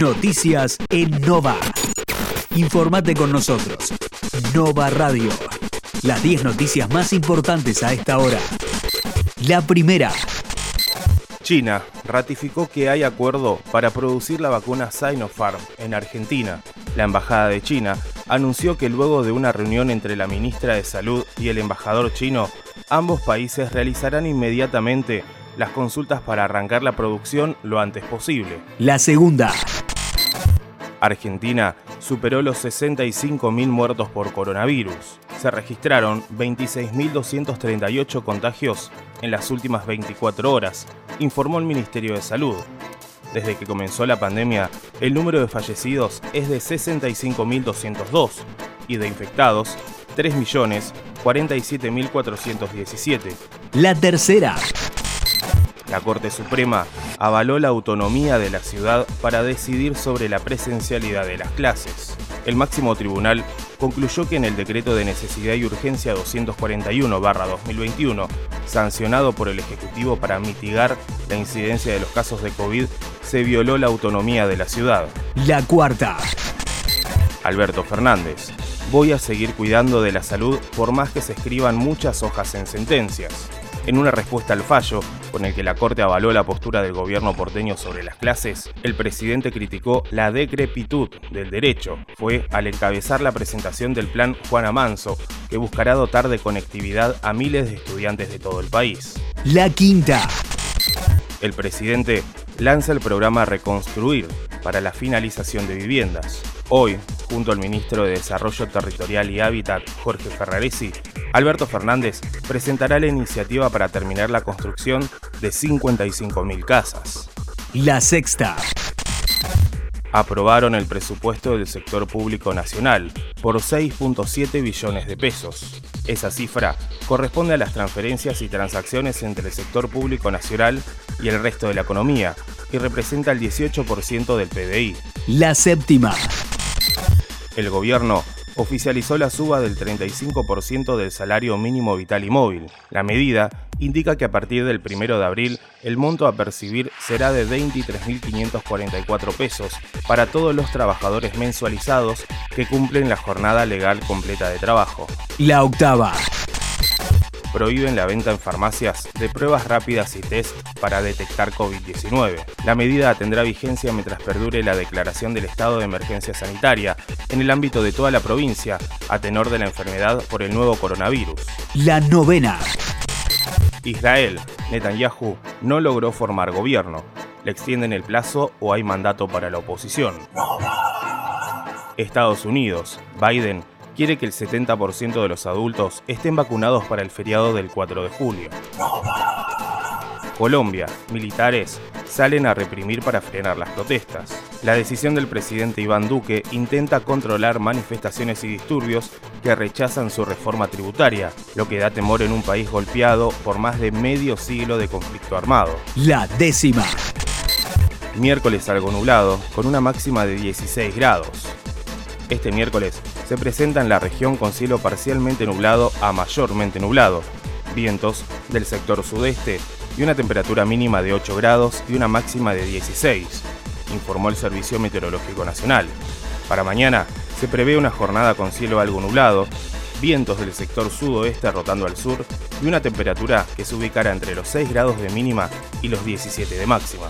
Noticias en Nova. Informate con nosotros. Nova Radio. Las 10 noticias más importantes a esta hora. La primera. China ratificó que hay acuerdo para producir la vacuna Sinopharm en Argentina. La Embajada de China anunció que luego de una reunión entre la ministra de Salud y el embajador chino, ambos países realizarán inmediatamente las consultas para arrancar la producción lo antes posible. La segunda. Argentina superó los 65.000 muertos por coronavirus. Se registraron 26.238 contagios en las últimas 24 horas, informó el Ministerio de Salud. Desde que comenzó la pandemia, el número de fallecidos es de 65.202 y de infectados 3.047.417. La tercera. La Corte Suprema avaló la autonomía de la ciudad para decidir sobre la presencialidad de las clases. El máximo tribunal concluyó que en el decreto de necesidad y urgencia 241-2021, sancionado por el Ejecutivo para mitigar la incidencia de los casos de COVID, se violó la autonomía de la ciudad. La cuarta. Alberto Fernández. Voy a seguir cuidando de la salud por más que se escriban muchas hojas en sentencias. En una respuesta al fallo, con el que la Corte avaló la postura del gobierno porteño sobre las clases, el presidente criticó la decrepitud del derecho. Fue al encabezar la presentación del plan Juana Manso, que buscará dotar de conectividad a miles de estudiantes de todo el país. La quinta. El presidente lanza el programa Reconstruir para la finalización de viviendas. Hoy, junto al ministro de Desarrollo Territorial y Hábitat, Jorge Ferraresi, Alberto Fernández presentará la iniciativa para terminar la construcción de 55.000 casas. La sexta. Aprobaron el presupuesto del sector público nacional por 6.7 billones de pesos. Esa cifra corresponde a las transferencias y transacciones entre el sector público nacional y el resto de la economía y representa el 18% del PBI. La séptima. El gobierno oficializó la suba del 35% del salario mínimo vital y móvil. La medida indica que a partir del 1 de abril el monto a percibir será de 23.544 pesos para todos los trabajadores mensualizados que cumplen la jornada legal completa de trabajo. La octava prohíben la venta en farmacias de pruebas rápidas y test para detectar COVID-19. La medida tendrá vigencia mientras perdure la declaración del estado de emergencia sanitaria en el ámbito de toda la provincia a tenor de la enfermedad por el nuevo coronavirus. La novena. Israel, Netanyahu, no logró formar gobierno. ¿Le extienden el plazo o hay mandato para la oposición? Estados Unidos, Biden quiere que el 70% de los adultos estén vacunados para el feriado del 4 de julio. Colombia, militares salen a reprimir para frenar las protestas. La decisión del presidente Iván Duque intenta controlar manifestaciones y disturbios que rechazan su reforma tributaria, lo que da temor en un país golpeado por más de medio siglo de conflicto armado. La décima. Miércoles algo nublado, con una máxima de 16 grados. Este miércoles se presenta en la región con cielo parcialmente nublado a mayormente nublado, vientos del sector sudeste y una temperatura mínima de 8 grados y una máxima de 16, informó el Servicio Meteorológico Nacional. Para mañana se prevé una jornada con cielo algo nublado, vientos del sector sudoeste rotando al sur y una temperatura que se ubicará entre los 6 grados de mínima y los 17 de máxima.